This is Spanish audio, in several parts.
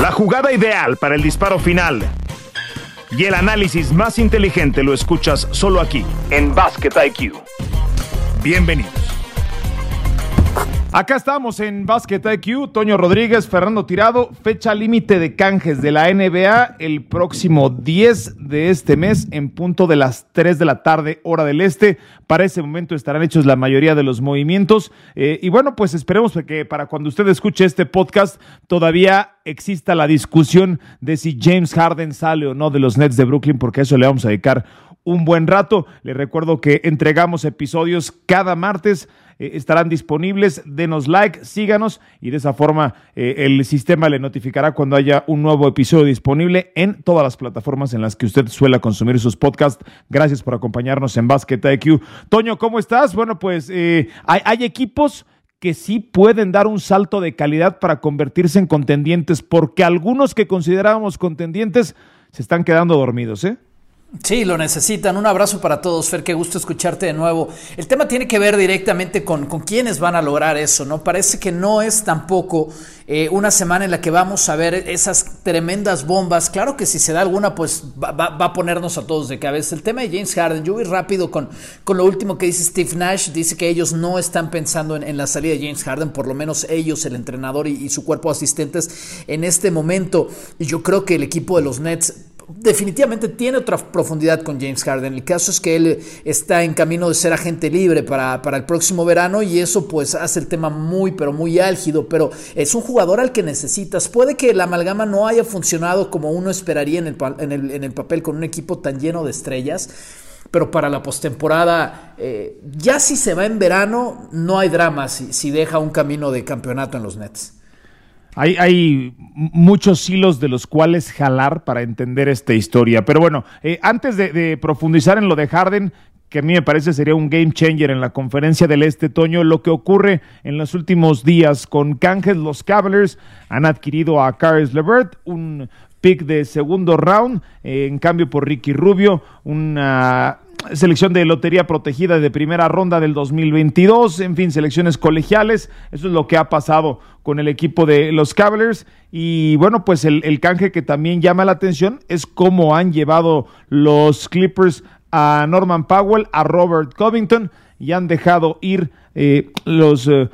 La jugada ideal para el disparo final y el análisis más inteligente lo escuchas solo aquí, en Basket IQ. Bienvenidos. Acá estamos en Basket IQ, Toño Rodríguez, Fernando Tirado, fecha límite de canjes de la NBA el próximo 10 de este mes en punto de las 3 de la tarde, hora del este. Para ese momento estarán hechos la mayoría de los movimientos. Eh, y bueno, pues esperemos que para cuando usted escuche este podcast todavía exista la discusión de si James Harden sale o no de los Nets de Brooklyn, porque a eso le vamos a dedicar un buen rato. Le recuerdo que entregamos episodios cada martes. Eh, estarán disponibles. Denos like, síganos y de esa forma eh, el sistema le notificará cuando haya un nuevo episodio disponible en todas las plataformas en las que usted suele consumir sus podcasts. Gracias por acompañarnos en Basket IQ. Toño, ¿cómo estás? Bueno, pues eh, hay, hay equipos que sí pueden dar un salto de calidad para convertirse en contendientes, porque algunos que considerábamos contendientes se están quedando dormidos, ¿eh? Sí, lo necesitan. Un abrazo para todos, Fer, qué gusto escucharte de nuevo. El tema tiene que ver directamente con, con quiénes van a lograr eso, ¿no? Parece que no es tampoco eh, una semana en la que vamos a ver esas tremendas bombas. Claro que si se da alguna, pues va, a ponernos a todos de cabeza. El tema de James Harden, yo voy rápido con, con lo último que dice Steve Nash. Dice que ellos no están pensando en, la salida de James Harden, por lo menos ellos, el entrenador y, y su cuerpo de asistentes en este momento. Y yo creo que el equipo de los Nets definitivamente tiene otra profundidad con James Harden. El caso es que él está en camino de ser agente libre para, el próximo verano y eso pues hace el tema muy pero muy álgido, pero es un jugador al que necesitas. Puede que la amalgama no haya funcionado como uno esperaría en el, en el, papel con un equipo tan lleno de estrellas. Pero para la postemporada, eh, ya si se va en verano, no hay drama si, si deja un camino de campeonato en los Nets. Hay, muchos hilos de los cuales jalar para entender esta historia. Pero bueno, eh, antes de, profundizar en lo de Harden, que a mí me parece sería un game changer en la conferencia del Este Toño, lo que ocurre en los últimos días con Canjes, los Cavaliers han adquirido a Caris LeVert, un pick de segundo round, eh, en cambio por Ricky Rubio, una selección de lotería protegida de primera ronda del 2022, en fin, selecciones colegiales. Eso es lo que ha pasado con el equipo de los Cavaliers. Y bueno, pues el, canje que también llama la atención es cómo han llevado los Clippers a Norman Powell, a Robert Covington y han dejado ir eh, los... Eh,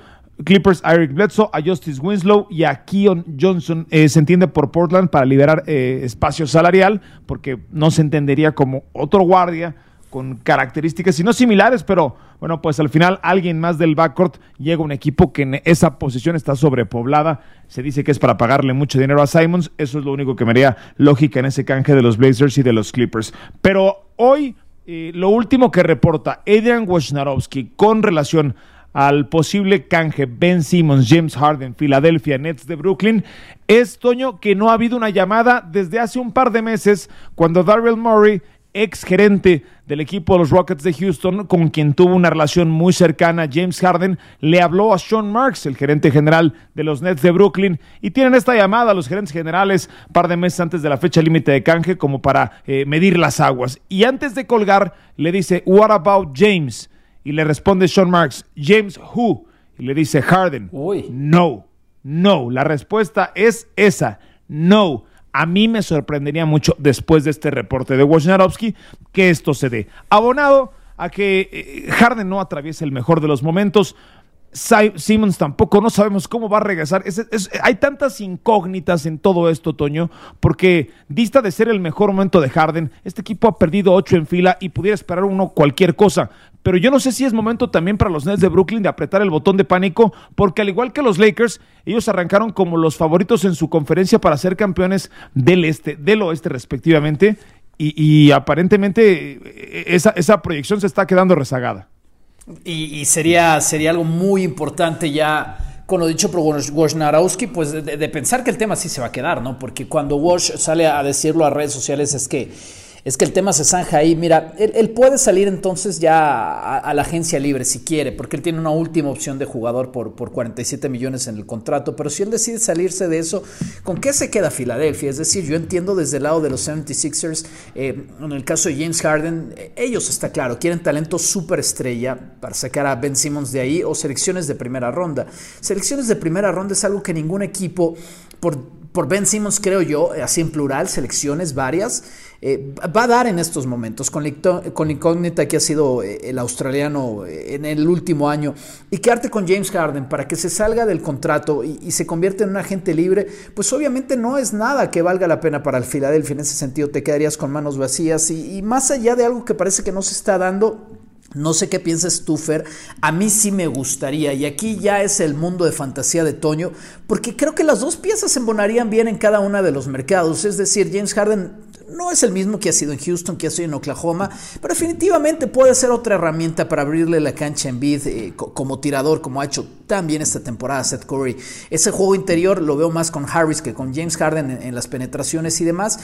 Clippers Eric Bledsoe, a Justice Winslow y a Keon Johnson. Eh, se entiende por Portland para liberar espacio salarial, porque no se entendería como otro guardia con características, si no similares, pero bueno, pues al final alguien más del backcourt llega a un equipo que en esa posición está sobrepoblada. Se dice que es para pagarle mucho dinero a Simons. Eso es lo único que me haría lógica en ese canje de los Blazers y de los Clippers. Pero hoy, eh, lo último que reporta Adrian Wojnarowski con relación al posible canje Ben Simmons, James Harden, Philadelphia Nets de Brooklyn, es, Toño, que no ha habido una llamada desde hace un par de meses cuando Darrell Murray ex gerente del equipo de los Rockets de Houston, con quien tuvo una relación muy cercana, James Harden, le habló a Sean Marks, el gerente general de los Nets de Brooklyn, y tienen esta llamada a los gerentes generales un par de meses antes de la fecha límite de canje como para eh, medir las aguas. Y antes de colgar, le dice, What about James? Y le responde Sean Marks, James who? Y le dice Harden, no, no. La respuesta es esa, no. A mí me sorprendería mucho después de este reporte de Wojnarowski que esto se dé. Abonado a que eh, Harden no atraviese el mejor de los momentos, Simmons tampoco, no sabemos cómo va a regresar. hay tantas incógnitas en todo esto, Toño, porque dista de ser el mejor momento de Harden, este equipo ha perdido ocho en fila y pudiera esperar uno cualquier cosa. Pero yo no sé si es momento también para los Nets de Brooklyn de apretar el botón de pánico, porque al igual que los Lakers, ellos arrancaron como los favoritos en su conferencia para ser campeones del este, del oeste respectivamente, y, aparentemente eh, esa, proyección se está quedando rezagada. Y, sería, sería algo muy importante ya con lo dicho por Wojnarowski, pues de, de, pensar que el tema sí se va a quedar, ¿no? Porque cuando Wash sale a decirlo a redes sociales es que es que el tema se zanja ahí. Mira, él, puede salir entonces ya a, la agencia libre si quiere, porque él tiene una última opción de jugador por, por 47 millones en el contrato, pero si él decide salirse de eso, ¿con qué se queda Filadelfia? Es decir, yo entiendo desde el lado de los 76ers, eh, en el caso de James Harden, eh, ellos está claro, quieren talento estrella para sacar a Ben Simmons de ahí o selecciones de primera ronda. Selecciones de primera ronda es algo que ningún equipo por por Ben Simmons, creo yo, así en plural, selecciones varias, eh, va a dar en estos momentos, con la, incógnita que ha sido eh, el australiano eh, en el último año, y quedarte con James Harden para que se salga del contrato y, se convierta en un agente libre, pues obviamente no es nada que valga la pena para el Philadelphia. En ese sentido, te quedarías con manos vacías y más allá de algo que parece que no se está dando, no sé qué piensas tú, Fer. A mí sí me gustaría. Y aquí ya es el mundo de fantasía de Toño. Porque creo que las dos piezas se embonarían bien en cada uno de los mercados. Es decir, James Harden no es el mismo que ha sido en Houston, que ha sido en Oklahoma, pero definitivamente puede ser otra herramienta para abrirle la cancha en bid eh, como tirador, como ha hecho también esta temporada Seth Curry. Ese juego interior lo veo más con Harris que con James Harden en, las penetraciones y demás.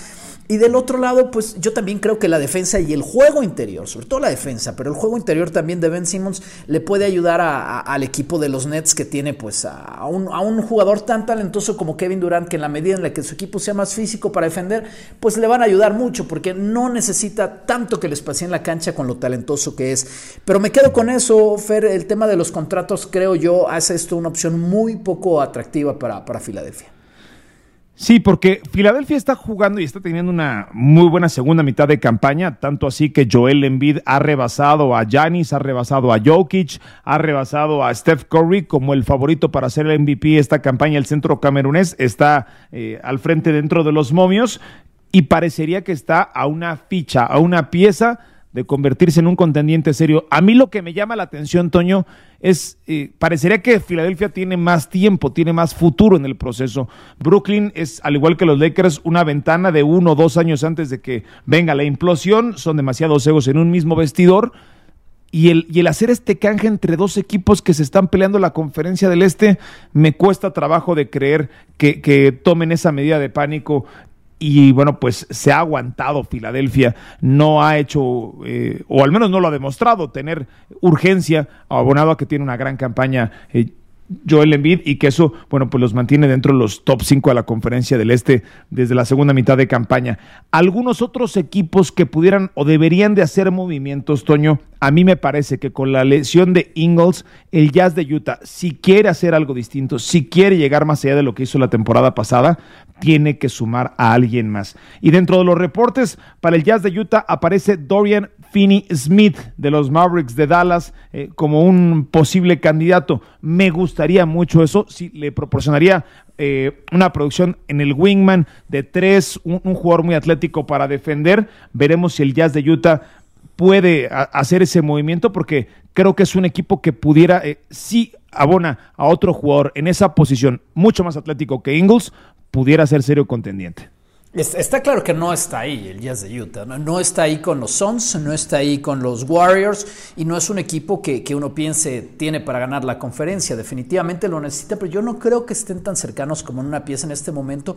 Y del otro lado, pues yo también creo que la defensa y el juego interior, sobre todo la defensa, pero el juego interior también de Ben Simmons le puede ayudar al equipo de los Nets que tiene pues a un, jugador tan talentoso como Kevin Durant que en la medida en la que su equipo sea más físico para defender, pues le van a ayudar mucho porque no necesita tanto que les pase en la cancha con lo talentoso que es. Pero me quedo con eso, Fer, el tema de los contratos creo yo hace esto una opción muy poco atractiva para Filadelfia. Sí, porque Filadelfia está jugando y está teniendo una muy buena segunda mitad de campaña, tanto así que Joel Embiid ha rebasado a Giannis, ha rebasado a Jokic, ha rebasado a Steph Curry como el favorito para ser el MVP esta campaña. El centro camerunés está eh, al frente dentro de los momios y parecería que está a una ficha, a una pieza de convertirse en un contendiente serio. A mí lo que me llama la atención, Toño, es, eh, parecería que Filadelfia tiene más tiempo, tiene más futuro en el proceso. Brooklyn es, al igual que los Lakers, una ventana de uno o dos años antes de que venga la implosión. Son demasiados egos en un mismo vestidor. Y el, y el hacer este canje entre dos equipos que se están peleando la conferencia del Este, me cuesta trabajo de creer que, que tomen esa medida de pánico y bueno, pues se ha aguantado Filadelfia, no ha hecho, eh, o al menos no lo ha demostrado, tener urgencia, abonado a que tiene una gran campaña eh, Joel Embiid y que eso, bueno, pues los mantiene dentro de los top 5 de la conferencia del Este desde la segunda mitad de campaña. Algunos otros equipos que pudieran o deberían de hacer movimientos, Toño, a mí me parece que con la lesión de Ingles, el Jazz de Utah, si quiere hacer algo distinto, si quiere llegar más allá de lo que hizo la temporada pasada, tiene que sumar a alguien más. Y dentro de los reportes, para el Jazz de Utah aparece Dorian Finney Smith de los Mavericks de Dallas eh, como un posible candidato. Me gustaría mucho eso, si le proporcionaría eh, una producción en el Wingman de tres, un, jugador muy atlético para defender. Veremos si el Jazz de Utah puede hacer ese movimiento porque creo que es un equipo que pudiera, eh, si abona a otro jugador en esa posición mucho más atlético que Ingles, pudiera ser serio contendiente. Está claro que no está ahí el Jazz de Utah, ¿no? está ahí con los Suns, no está ahí con los Warriors y no es un equipo que, uno piense tiene para ganar la conferencia, definitivamente lo necesita, pero yo no creo que estén tan cercanos como en una pieza en este momento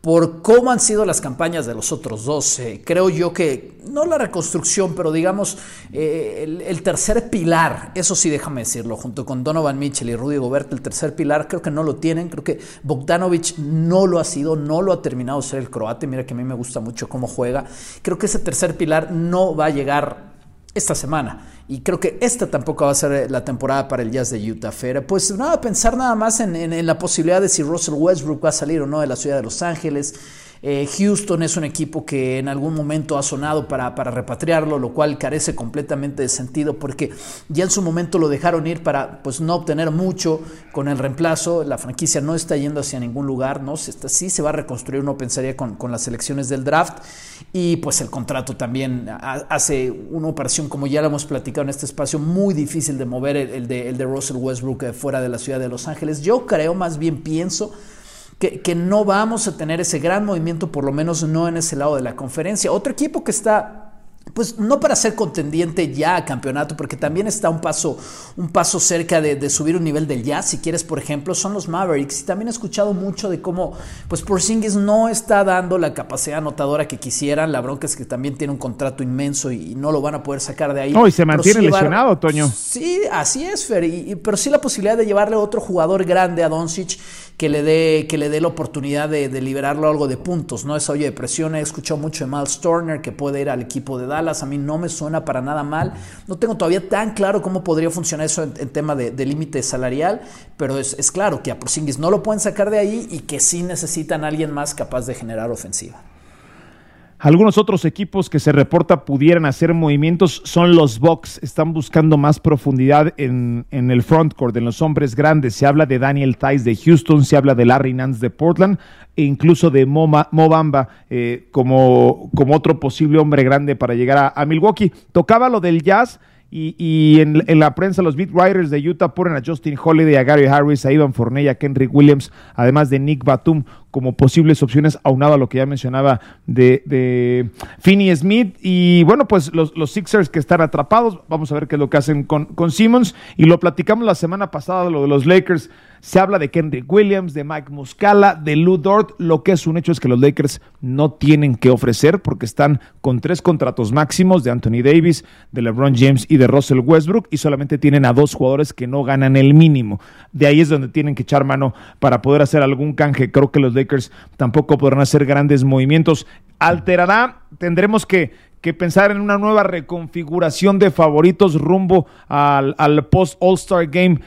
por cómo han sido las campañas de los otros dos. Eh, creo yo que, no la reconstrucción, pero digamos eh, el, tercer pilar, eso sí déjame decirlo, junto con Donovan Mitchell y Rudy Gobert, el tercer pilar creo que no lo tienen, creo que Bogdanovich no lo ha sido, no lo ha terminado de ser el croata Mira que a mí me gusta mucho cómo juega. Creo que ese tercer pilar no va a llegar esta semana. Y creo que esta tampoco va a ser la temporada para el Jazz de Utah Fair. Pues nada, pensar nada más en, en, la posibilidad de si Russell Westbrook va a salir o no de la ciudad de Los Ángeles. Eh, Houston es un equipo que en algún momento ha sonado para, para, repatriarlo, lo cual carece completamente de sentido porque ya en su momento lo dejaron ir para pues, no obtener mucho con el reemplazo. La franquicia no está yendo hacia ningún lugar, ¿no? Se sí se va a reconstruir, uno pensaría, con, con las elecciones del draft. Y pues el contrato también hace una operación, como ya lo hemos platicado en este espacio, muy difícil de mover el, de, el de Russell Westbrook eh, fuera de la ciudad de Los Ángeles. Yo creo, más bien pienso que, no vamos a tener ese gran movimiento, por lo menos no en ese lado de la conferencia. Otro equipo que está pues no para ser contendiente ya a campeonato, porque también está un paso, un paso cerca de, subir un nivel del jazz, si quieres, por ejemplo, son los Mavericks. Y también he escuchado mucho de cómo, pues Porzingis no está dando la capacidad anotadora que quisieran. La bronca es que también tiene un contrato inmenso y, no lo van a poder sacar de ahí. No, y se mantiene lesionado, Toño. Sí, así es, Fer. pero sí la posibilidad de llevarle a otro jugador grande a Doncic que le dé, que le dé la oportunidad de, liberarlo algo de puntos, ¿no? Esa olla de presión, he escuchado mucho de Miles Turner que puede ir al equipo de Dallas, a mí no me suena para nada mal, no tengo todavía tan claro cómo podría funcionar eso en, tema de, límite salarial, pero es, es claro que a Porzingis no lo pueden sacar de ahí y que sí necesitan a alguien más capaz de generar ofensiva. Algunos otros equipos que se reporta pudieran hacer movimientos son los Bucks. Están buscando más profundidad en, el frontcourt, en los hombres grandes. Se habla de Daniel Tice de Houston, se habla de Larry Nance de Portland e incluso de Mobamba eh, como, como otro posible hombre grande para llegar a Milwaukee. Tocaba lo del Jazz y, en, la prensa, los beat writers de Utah ponen a Justin Holiday, a Gary Harris, a Ivan Fournier, a Kendrick Williams, además de Nick Batum, como posibles opciones, aunado a lo que ya mencionaba de, de Finney Smith. Y bueno, pues los, Sixers que están atrapados, vamos a ver qué es lo que hacen con, con Simmons. Y lo platicamos la semana pasada, lo de los Lakers. Se habla de Kendrick Williams, de Mike Muscala, de Lou Dort. Lo que es un hecho es que los Lakers no tienen que ofrecer porque están con tres contratos máximos de Anthony Davis, de LeBron James y de Russell Westbrook y solamente tienen a dos jugadores que no ganan el mínimo. De ahí es donde tienen que echar mano para poder hacer algún canje. Creo que los Lakers tampoco podrán hacer grandes movimientos. Alterará, tendremos que, pensar en una nueva reconfiguración de favoritos rumbo al, post All-Star Game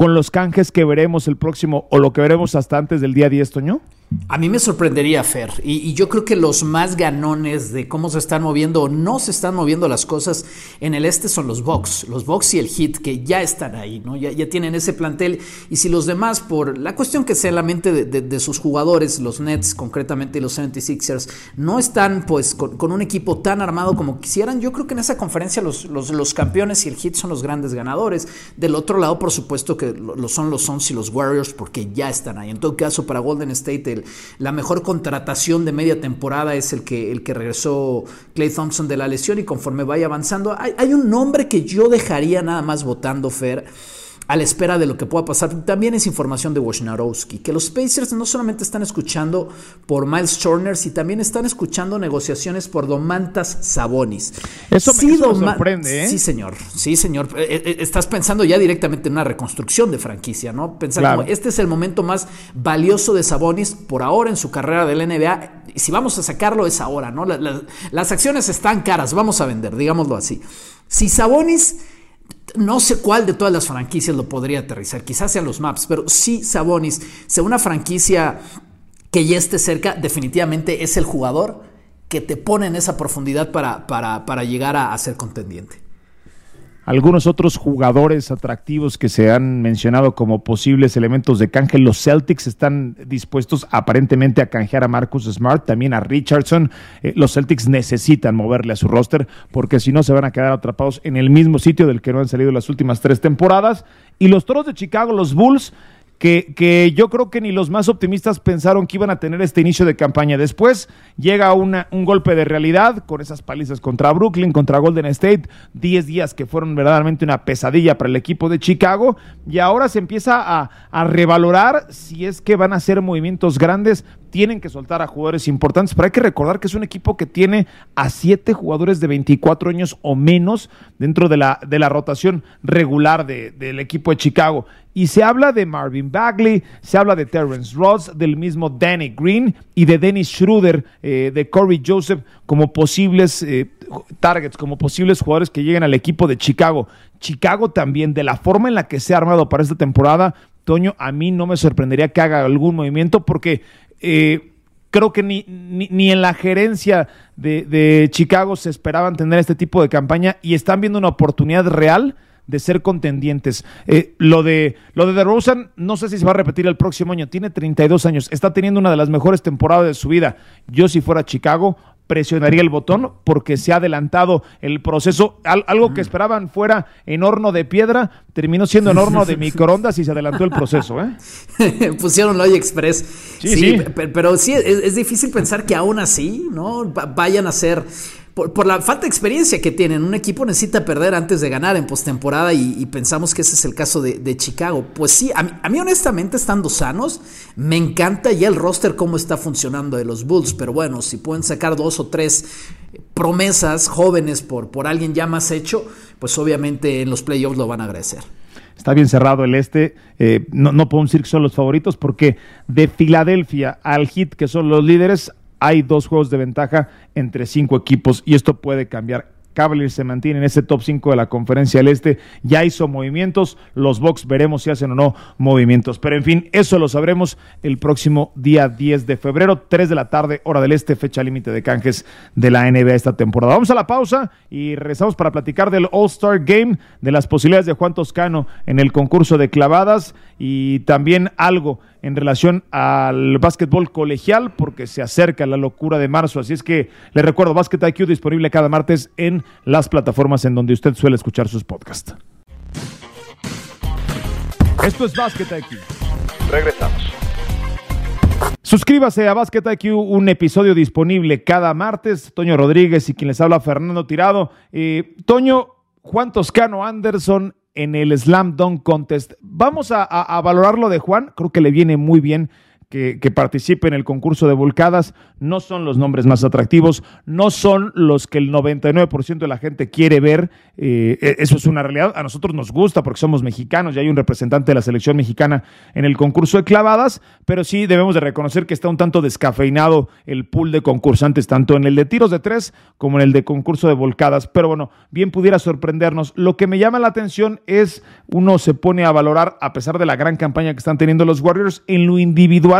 con los canjes que veremos el próximo o lo que veremos hasta antes del día 10, Toño? A mí me sorprendería, Fer, y, yo creo que los más ganones de cómo se están moviendo o no se están moviendo las cosas en el este son los Bucks, los Bucks y el Hit, que ya están ahí, ¿no? Ya, ya tienen ese plantel, y si los demás, por la cuestión que sea en la mente de, sus jugadores, los Nets concretamente y los 76ers, no están pues con, un equipo tan armado como quisieran, yo creo que en esa conferencia los, los, campeones y el Hit son los grandes ganadores. Del otro lado, por supuesto que lo, son los Suns y los Warriors, porque ya están ahí. En todo caso, para Golden State, el la mejor contratación de media temporada es el que, el que regresó Clay Thompson de la lesión y conforme vaya avanzando, hay, hay un nombre que yo dejaría nada más votando, Fer a la espera de lo que pueda pasar. También es información de Wojnarowski, que los Pacers no solamente están escuchando por Miles Turner, sino también están escuchando negociaciones por Domantas Sabonis. Eso, me, sorprende, ¿eh? Sí, señor. Sí, señor. Eh, eh, estás pensando ya directamente en una reconstrucción de franquicia, ¿no? Pensar como este es el momento más valioso de Sabonis por ahora en su carrera del NBA. Y si vamos a sacarlo es ahora, ¿no? las acciones están caras, vamos a vender, digámoslo así. Si Sabonis no sé cuál de todas las franquicias lo podría aterrizar, quizás sean los maps, pero sí Sabonis, sea una franquicia que ya esté cerca, definitivamente es el jugador que te pone en esa profundidad para, para, llegar a ser contendiente algunos otros jugadores atractivos que se han mencionado como posibles elementos de canje. Los Celtics están dispuestos aparentemente a canjear a Marcus Smart, también a Richardson. Eh, los Celtics necesitan moverle a su roster porque si no se van a quedar atrapados en el mismo sitio del que no han salido las últimas tres temporadas. Y los Toros de Chicago, los Bulls, que, yo creo que ni los más optimistas pensaron que iban a tener este inicio de campaña. Después llega una, un golpe de realidad con esas palizas contra Brooklyn, contra Golden State, 10 días que fueron verdaderamente una pesadilla para el equipo de Chicago y ahora se empieza a, a revalorar si es que van a hacer movimientos grandes tienen que soltar a jugadores importantes, pero hay que recordar que es un equipo que tiene a siete jugadores de 24 años o menos dentro de la, de la rotación regular del equipo de Chicago. Y se habla de Marvin Bagley, se habla de Terrence Ross, del mismo Danny Green y de Dennis Schroeder, eh, de Corey Joseph, como posibles eh, targets, como posibles jugadores que lleguen al equipo de Chicago. Chicago también, de la forma en la que se ha armado para esta temporada, Toño, a mí no me sorprendería que haga algún movimiento porque eh, creo que ni, ni, en la gerencia de, Chicago se esperaban tener este tipo de campaña y están viendo una oportunidad real de ser contendientes. Eh, lo de lo de DeRozan, no sé si se va a repetir el próximo año. Tiene 32 años, está teniendo una de las mejores temporadas de su vida. Yo si fuera Chicago presionaría el botón porque se ha adelantado el proceso. algo que esperaban fuera en horno de piedra, terminó siendo en horno de microondas y se adelantó el proceso. ¿eh? Pusieron Express. Sí, sí, Pero, sí, es, es, difícil pensar que aún así no vayan a ser por, la falta de experiencia que tienen. Un equipo necesita perder antes de ganar en postemporada y, pensamos que ese es el caso de, Chicago. Pues sí, a mí, honestamente, estando sanos, me encanta ya el roster cómo está funcionando de los Bulls, pero bueno, si pueden sacar dos o tres promesas jóvenes por, por alguien ya más hecho, pues obviamente en los playoffs lo van a agradecer. está bien cerrado el este. Eh, no, no podemos decir que son los favoritos porque de Filadelfia al Hit, que son los líderes, hay dos juegos de ventaja entre cinco equipos y esto puede cambiar Cavaliers se mantiene en ese top 5 de la conferencia del Este. Ya hizo movimientos. Los Bucks veremos si hacen o no movimientos. Pero en fin, eso lo sabremos el próximo día 10 de febrero, 3 de la tarde, hora del Este, fecha límite de canjes de la NBA esta temporada. Vamos a la pausa y regresamos para platicar del All-Star Game, de las posibilidades de Juan Toscano en el concurso de clavadas y también algo en relación al básquetbol colegial, porque se acerca la locura de marzo. Así es que le recuerdo, Basket IQ disponible cada martes en las plataformas en donde usted suele escuchar sus podcasts. Esto es Basket IQ. Regresamos. Suscríbase a Basket IQ, un episodio disponible cada martes. Toño Rodríguez y quien les habla, Fernando Tirado. Eh, Toño, Juan Toscano Anderson en el Slam Dunk Contest. Vamos a, a, valorar lo de Juan, creo que le viene muy bien que, participe en el concurso de volcadas. No son los nombres más atractivos, no son los que el 99% de la gente quiere ver. Eh, e, eso es una realidad. A nosotros nos gusta porque somos mexicanos y hay un representante de la selección mexicana en el concurso de clavadas, pero sí debemos de reconocer que está un tanto descafeinado el pool de concursantes, tanto en el de tiros de tres como en el de concurso de volcadas. Pero bueno, bien pudiera sorprendernos. Lo que me llama la atención es uno se pone a valorar, a pesar de la gran campaña que están teniendo los Warriors, en lo individual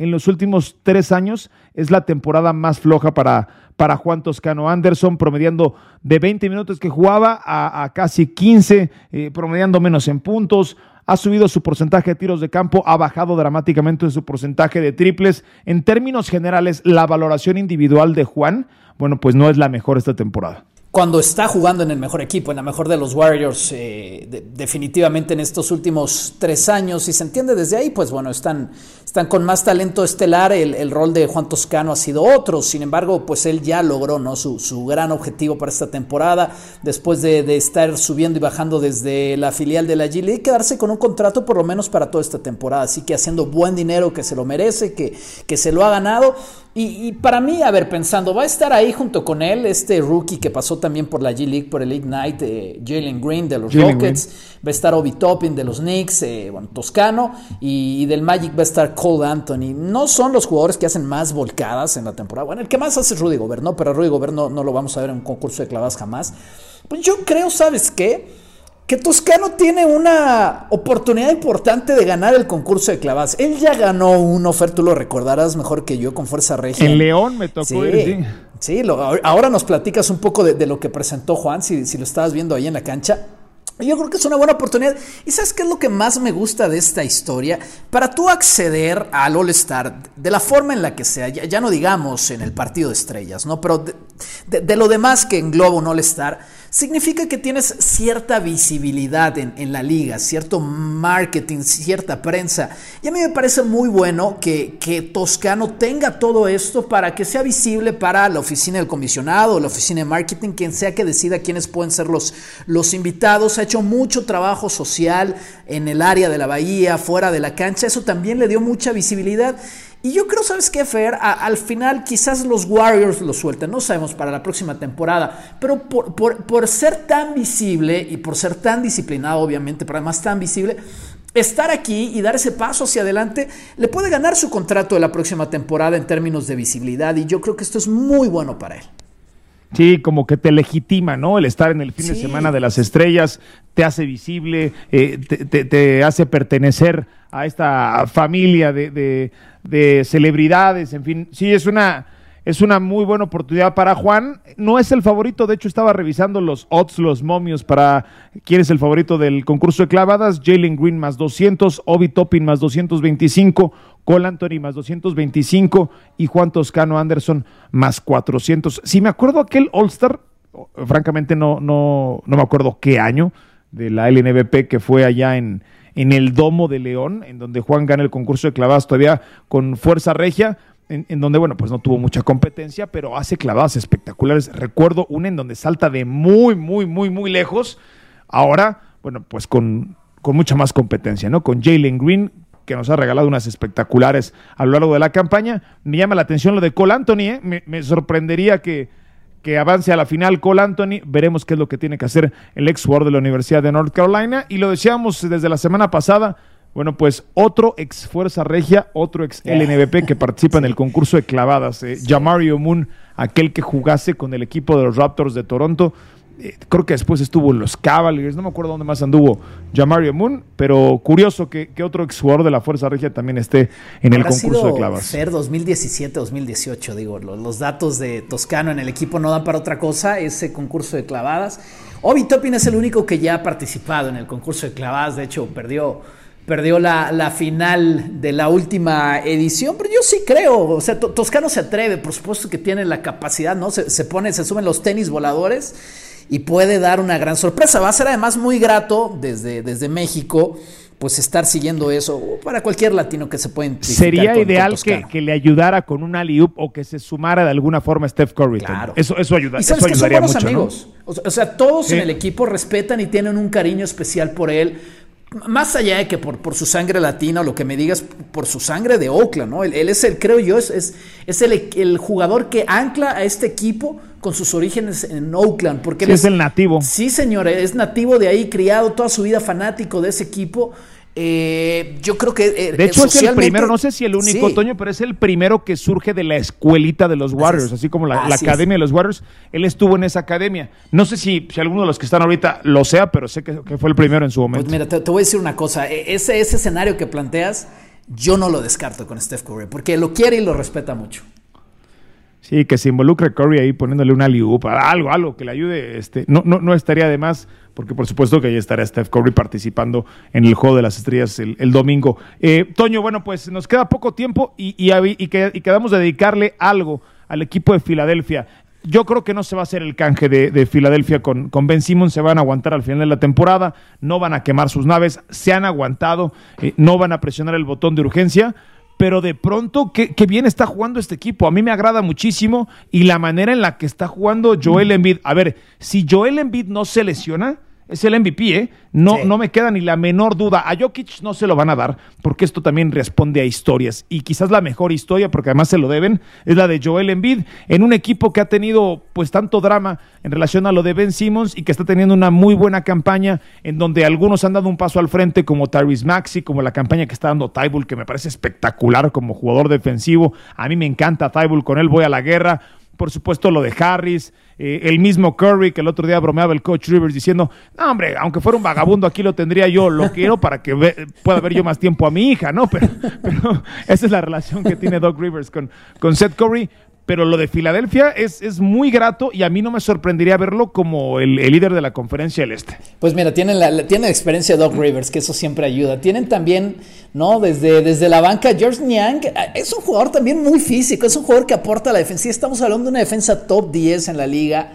en los últimos tres años es la temporada más floja para, para Juan Toscano Anderson, promediando de 20 minutos que jugaba a, casi 15, eh, promediando menos en puntos. Ha subido su porcentaje de tiros de campo, ha bajado dramáticamente su porcentaje de triples. En términos generales, la valoración individual de Juan, bueno, pues no es la mejor esta temporada cuando está jugando en el mejor equipo, en la mejor de los Warriors, eh, definitivamente en estos últimos tres años, y se entiende desde ahí, pues bueno, están, están con más talento estelar, el, rol de Juan Toscano ha sido otro, sin embargo, pues él ya logró ¿no? su, su gran objetivo para esta temporada, después de, de, estar subiendo y bajando desde la filial de la G League, quedarse con un contrato por lo menos para toda esta temporada, así que haciendo buen dinero que se lo merece, que, que se lo ha ganado, y, para mí, a ver, pensando, va a estar ahí junto con él este rookie que pasó también por la G League, por el Ignite, eh, Jalen Green de los Rockets, va a estar Obi Toppin de los Knicks, eh, bueno, Toscano, y, del Magic va a estar Cole Anthony. No son los jugadores que hacen más volcadas en la temporada. Bueno, el que más hace es Rudy Gobert, ¿no? Pero Rudy Gobert no, no lo vamos a ver en un concurso de clavadas jamás. Pues yo creo, ¿sabes qué? Que Toscano tiene una oportunidad importante de ganar el concurso de clavadas. Él ya ganó un oferta, tú lo recordarás mejor que yo con Fuerza Regia. En León me tocó sí, ir, sí. ahora nos platicas un poco de, lo que presentó Juan, si, si lo estabas viendo ahí en la cancha. Yo creo que es una buena oportunidad. ¿Y sabes qué es lo que más me gusta de esta historia? Para tú acceder al All-Star de la forma en la que sea, ya, no digamos en el partido de estrellas, ¿no? Pero de, de lo demás que engloba un All-Star, significa que tienes cierta visibilidad en, la liga, cierto marketing, cierta prensa. Y a mí me parece muy bueno que, que, Toscano tenga todo esto para que sea visible para la oficina del comisionado, la oficina de marketing, quien sea que decida quiénes pueden ser los, los invitados. Ha hecho mucho trabajo social en el área de la bahía, fuera de la cancha. Eso también le dio mucha visibilidad. Y yo creo, ¿sabes qué, Fer? al final quizás los Warriors lo suelten, no sabemos para la próxima temporada, pero por, por, ser tan visible y por ser tan disciplinado, obviamente, pero además tan visible, estar aquí y dar ese paso hacia adelante le puede ganar su contrato de la próxima temporada en términos de visibilidad y yo creo que esto es muy bueno para él. Sí, como que te legitima, ¿no? El estar en el fin de semana de las estrellas te hace visible, eh, te, te, hace pertenecer a esta familia de, de celebridades, en fin, sí, es una, es una muy buena oportunidad para Juan. No es el favorito, de hecho estaba revisando los odds, los momios para quién es el favorito del concurso de clavadas. Jalen Green más 200, Obi Toppin más 225, Cole Anthony más 225 y Juan Toscano Anderson más 400. Si me acuerdo aquel All-Star, francamente no, no, no me acuerdo qué año de la LNBP que fue allá en, en el Domo de León, en donde Juan gana el concurso de clavadas todavía con fuerza regia, en, donde, bueno, pues no tuvo mucha competencia, pero hace clavadas espectaculares. Recuerdo una en donde salta de muy, muy, muy, muy lejos. Ahora, bueno, pues con, con mucha más competencia, ¿no? Con Jalen Green, que nos ha regalado unas espectaculares a lo largo de la campaña. Me llama la atención lo de Cole Anthony, ¿eh? me, me sorprendería que que avance a la final Cole Anthony. Veremos qué es lo que tiene que hacer el ex jugador de la Universidad de North Carolina. Y lo decíamos desde la semana pasada. Bueno, pues otro ex Fuerza Regia, otro ex LNBP que participa en el concurso de clavadas. Eh, Jamario Moon, aquel que jugase con el equipo de los Raptors de Toronto. Eh, creo que después estuvo en los Cavaliers, no me acuerdo dónde más anduvo Jamario Moon, pero curioso que, que otro exjugador de la Fuerza Regia también esté en el concurso de clavas. Ser 2017-2018, digo, los, los, datos de Toscano en el equipo no dan para otra cosa, ese concurso de clavadas. Obi Toppin es el único que ya ha participado en el concurso de clavadas, de hecho perdió perdió la, la, final de la última edición, pero yo sí creo, o sea, Toscano se atreve, por supuesto que tiene la capacidad, ¿no? Se, se pone, se suben los tenis voladores y puede dar una gran sorpresa. Va a ser además muy grato desde, desde México pues estar siguiendo eso para cualquier latino que se pueda Sería con, ideal con que, que, le ayudara con un alley o que se sumara de alguna forma a Steph Curry. Claro. Eso, eso, ayuda, ¿Y sabes eso que ayudaría son buenos mucho. amigos. ¿no? O sea, todos sí. en el equipo respetan y tienen un cariño especial por él. Más allá de que por, por su sangre latina o lo que me digas, por su sangre de Oakland, ¿no? Él, él es el, creo yo, es, es, es el, el, jugador que ancla a este equipo con sus orígenes en Oakland. Porque sí, él es, es el nativo. Sí, señor, es nativo de ahí, criado toda su vida fanático de ese equipo. Eh, yo creo que. Eh, de hecho, es el primero, no sé si el único, sí. Toño, pero es el primero que surge de la escuelita de los Warriors, así, así como la, así la academia es. de los Warriors. Él estuvo en esa academia. No sé si, si alguno de los que están ahorita lo sea, pero sé que, que fue el primero en su momento. Pues mira, te, te, voy a decir una cosa. E, Ese, ese escenario que planteas, yo no lo descarto con Steph Curry, porque lo quiere y lo respeta mucho. Sí, que se involucre Curry ahí poniéndole una liupa, algo, algo que le ayude. Este, no, no, no estaría de más, porque por supuesto que ahí estará Steph Curry participando en el Juego de las Estrellas el, domingo. Eh, Toño, bueno, pues nos queda poco tiempo y, y, y, que, y quedamos de dedicarle algo al equipo de Filadelfia. Yo creo que no se va a hacer el canje de, de, Filadelfia con, con Ben Simmons, se van a aguantar al final de la temporada, no van a quemar sus naves, se han aguantado, eh, no van a presionar el botón de urgencia, pero de pronto, qué, qué, bien está jugando este equipo. A mí me agrada muchísimo y la manera en la que está jugando Joel Embiid. A ver, si Joel Embiid no se lesiona, es el MVP, ¿eh? No, sí. no me queda ni la menor duda. A Jokic no se lo van a dar, porque esto también responde a historias. Y quizás la mejor historia, porque además se lo deben, es la de Joel Embiid, en un equipo que ha tenido pues tanto drama en relación a lo de Ben Simmons y que está teniendo una muy buena campaña, en donde algunos han dado un paso al frente, como Tyrese Maxi, como la campaña que está dando Tybull, que me parece espectacular como jugador defensivo. A mí me encanta Tybull, con él voy a la guerra por supuesto lo de Harris, eh, el mismo Curry que el otro día bromeaba el coach Rivers diciendo, no hombre, aunque fuera un vagabundo aquí lo tendría yo, lo quiero para que ve, pueda ver yo más tiempo a mi hija, ¿no? Pero, pero, esa es la relación que tiene Doc Rivers con, con Seth Curry. Pero lo de Filadelfia es, es, muy grato y a mí no me sorprendería verlo como el, el líder de la conferencia del Este. Pues mira, tienen la, tienen experiencia Doc Rivers, que eso siempre ayuda. Tienen también, ¿no? Desde, desde la banca, George Niang es un jugador también muy físico, es un jugador que aporta a la defensiva. Estamos hablando de una defensa top 10 en la liga.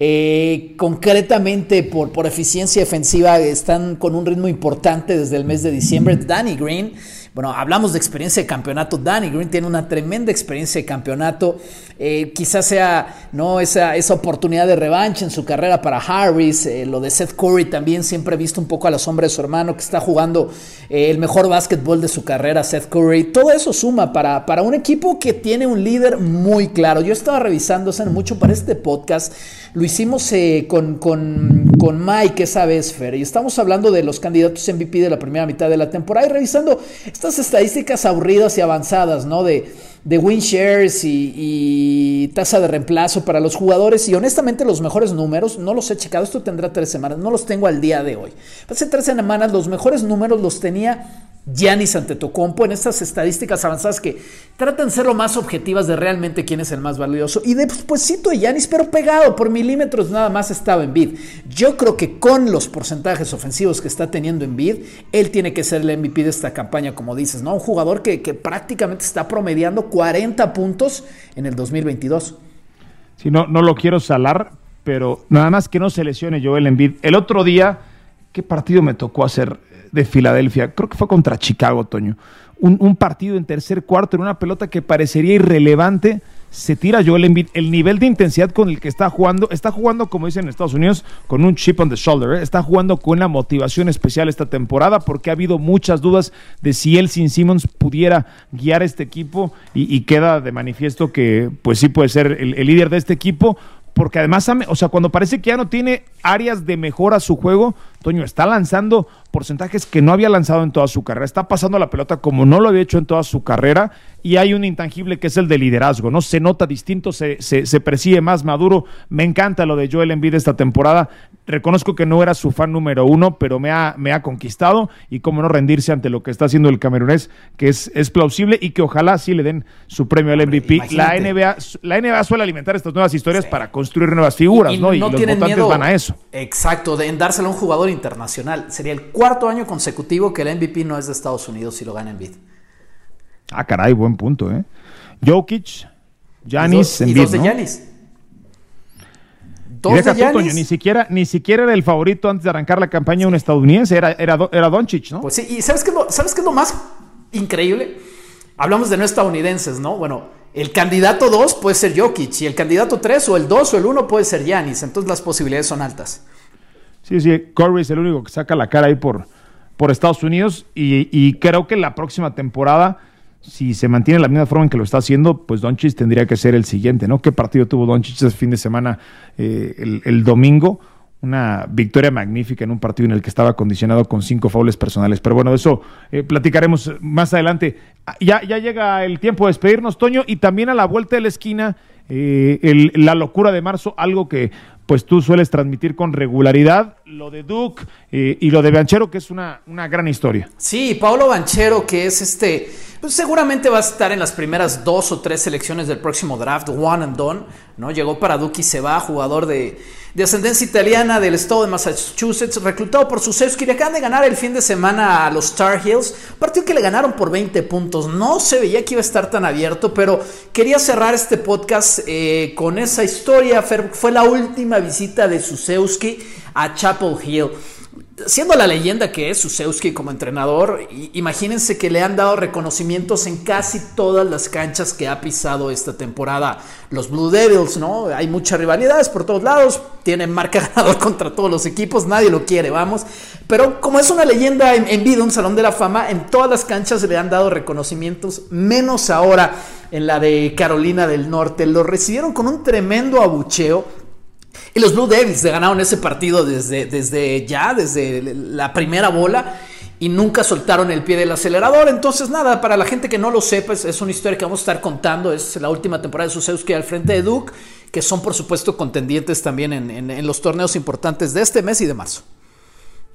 Eh, concretamente por, por eficiencia defensiva están con un ritmo importante desde el mes de diciembre. Danny Green, bueno, hablamos de experiencia de campeonato. Danny Green tiene una tremenda experiencia de campeonato. Eh, quizás sea no esa, esa oportunidad de revancha en su carrera para Harris. Eh, lo de Seth Curry también siempre he visto un poco a la sombra de su hermano que está jugando eh, el mejor básquetbol de su carrera, Seth Curry. Todo eso suma para, para un equipo que tiene un líder muy claro. Yo estaba revisando mucho para este podcast. Lo hicimos eh, con, con, con, Mike esa vez, Fer, y estamos hablando de los candidatos MVP de la primera mitad de la temporada y revisando estas estadísticas aburridas y avanzadas, ¿no? De, de win shares y, y, tasa de reemplazo para los jugadores y honestamente los mejores números, no los he checado, esto tendrá tres semanas, no los tengo al día de hoy. Hace tres semanas los mejores números los tenía Giannis Antetokounmpo en estas estadísticas avanzadas que tratan de ser lo más objetivas de realmente quién es el más valioso. Y despuésito de Giannis, pero pegado por milímetros nada más estaba en bid. Yo creo que con los porcentajes ofensivos que está teniendo en bid, él tiene que ser el MVP de esta campaña, como dices, ¿no? Un jugador que, que prácticamente está promediando 40 puntos en el 2022. Sí, no, no lo quiero salar, pero nada más que no se lesione Joel Embiid. El otro día, ¿qué partido me tocó hacer? De Filadelfia, creo que fue contra Chicago, Toño. Un, un, partido en tercer cuarto en una pelota que parecería irrelevante. Se tira Joel. El nivel de intensidad con el que está jugando, está jugando, como dicen en Estados Unidos, con un chip on the shoulder. ¿eh? Está jugando con una motivación especial esta temporada porque ha habido muchas dudas de si él sin Simmons pudiera guiar este equipo y, queda de manifiesto que, pues sí puede ser el, el líder de este equipo porque además, o sea, cuando parece que ya no tiene áreas de mejora su juego, Toño está lanzando porcentajes que no había lanzado en toda su carrera. Está pasando la pelota como no lo había hecho en toda su carrera y hay un intangible que es el de liderazgo, ¿no? Se nota distinto, se, se, percibe más maduro. Me encanta lo de Joel Embiid esta temporada. Reconozco que no era su fan número uno, pero me ha, me ha conquistado y cómo no rendirse ante lo que está haciendo el camerunés, que es, es plausible y que ojalá sí le den su premio al MVP. La NBA, la NBA suele alimentar estas nuevas historias para construir nuevas figuras, ¿no? Y, los votantes van a eso. Exacto, de en dárselo a un jugador internacional. Sería el cuarto año consecutivo que el MVP no es de Estados Unidos y lo gana Embiid. Ah, caray, buen punto, ¿eh? Jokic, Giannis, y dos, de Giannis. Dos de Giannis. ni siquiera, ni siquiera era el favorito antes de arrancar la campaña un estadounidense, era, era, era Doncic, ¿no? Pues sí, y ¿sabes qué, ¿sabes qué es lo más increíble? Hablamos de no estadounidenses, ¿no? Bueno, el candidato 2 puede ser Jokic y el candidato 3 o el 2 o el 1 puede ser Giannis, entonces las posibilidades son altas. Sí, sí, Curry es el único que saca la cara ahí por, por Estados Unidos y, creo que la próxima temporada, si se mantiene la misma forma en que lo está haciendo, pues Doncic tendría que ser el siguiente, ¿no? ¿Qué partido tuvo Doncic ese fin de semana eh, el, domingo? Una victoria magnífica en un partido en el que estaba condicionado con cinco faules personales. Pero bueno, de eso eh, platicaremos más adelante. Ah, ya, ya llega el tiempo de despedirnos, Toño, y también a la vuelta de la esquina, eh, la locura de marzo, algo que pues tú sueles transmitir con regularidad lo de Duke eh, y lo de Banchero, que es una, una gran historia. Sí, Pablo Banchero, que es este, pues seguramente va a estar en las primeras dos o tres selecciones del próximo draft, one and done, ¿no? Llegó para Duke y se va, jugador de, de ascendencia italiana del estado de Massachusetts, reclutado por sus que le acaban de ganar el fin de semana a los Tar Heels, partido que le ganaron por 20 puntos. No se veía que iba a estar tan abierto, pero quería cerrar este podcast eh, con esa historia. Fue la última visita de Susewski a Chapel Hill siendo la leyenda que es Susewski como entrenador, imagínense que le han dado reconocimientos en casi todas las canchas que ha pisado esta temporada. Los Blue Devils, ¿no? Hay muchas rivalidades por todos lados, tienen marca ganador contra todos los equipos, nadie lo quiere, vamos. Pero como es una leyenda en, vida, un salón de la fama, en todas las canchas le han dado reconocimientos, menos ahora en la de Carolina del Norte. Lo recibieron con un tremendo abucheo y los Blue Devils ganaron ese partido desde, desde ya, desde la primera bola y nunca soltaron el pie del acelerador. Entonces, nada, para la gente que no lo sepa, es, una historia que vamos a estar contando. Es la última temporada de que al frente de Duke, que son por supuesto contendientes también en los torneos importantes de este mes y de marzo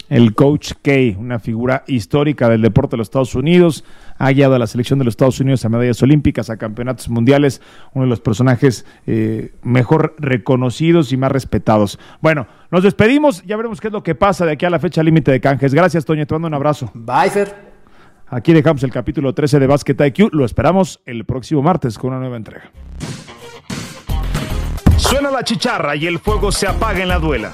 el coach K, una figura histórica del deporte de los Estados Unidos, ha guiado a la selección de los Estados Unidos a medallas olímpicas, a campeonatos mundiales, uno de los personajes eh, mejor reconocidos y más respetados. Bueno, nos despedimos, ya veremos qué es lo que pasa de aquí a la fecha límite de canjes. Gracias, Toño, te mando un abrazo. Bye, Fer. Aquí dejamos el capítulo 13 de Basket IQ, lo esperamos el próximo martes con una nueva entrega. Suena la chicharra y el fuego se apaga en la duela.